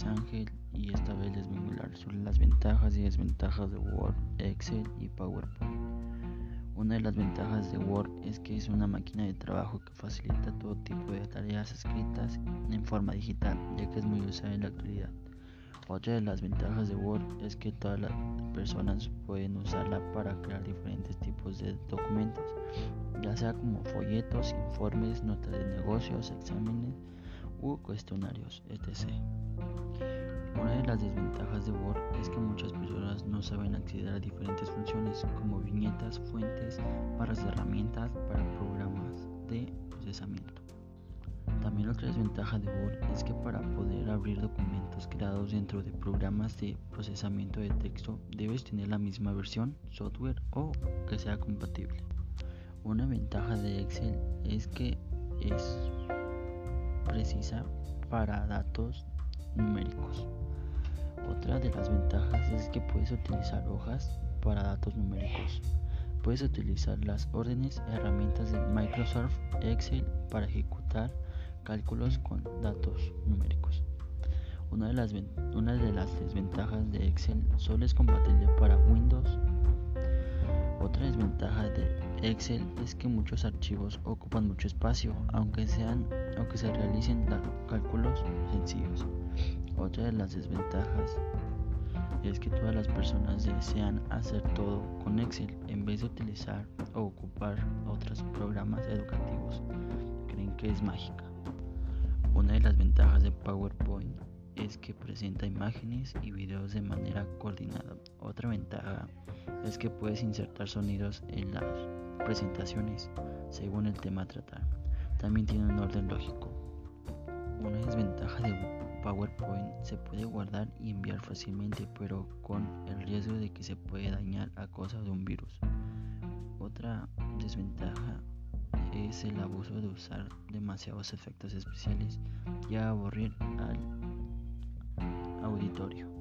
Ángel y esta vez les voy a sobre las ventajas y desventajas de Word, Excel y PowerPoint. Una de las ventajas de Word es que es una máquina de trabajo que facilita todo tipo de tareas escritas en forma digital, ya que es muy usada en la actualidad. Otra de las ventajas de Word es que todas las personas pueden usarla para crear diferentes tipos de documentos, ya sea como folletos, informes, notas de negocios, exámenes u cuestionarios, etc. Una de las desventajas de Word es que muchas personas no saben acceder a diferentes funciones como viñetas, fuentes, barras herramientas para programas de procesamiento. También otra desventaja de Word es que para poder abrir documentos creados dentro de programas de procesamiento de texto debes tener la misma versión, software o que sea compatible. Una ventaja de Excel es que es precisa para datos numéricos. Otra de las ventajas es que puedes utilizar hojas para datos numéricos. Puedes utilizar las órdenes herramientas de Microsoft Excel para ejecutar cálculos con datos numéricos. Una de, las, una de las desventajas de Excel solo es compatible para Windows. Otra desventaja de Excel es que muchos archivos ocupan mucho espacio, aunque, sean, aunque se realicen cálculos sencillos. Otra de las desventajas es que todas las personas desean hacer todo con Excel en vez de utilizar o ocupar otros programas educativos. Creen que es mágica. Una de las ventajas de PowerPoint es que presenta imágenes y videos de manera coordinada. Otra ventaja es que puedes insertar sonidos en las presentaciones según el tema a tratar. También tiene un orden lógico. Una desventaja de PowerPoint se puede guardar y enviar fácilmente, pero con el riesgo de que se puede dañar a causa de un virus. Otra desventaja es el abuso de usar demasiados efectos especiales y aburrir al auditorio.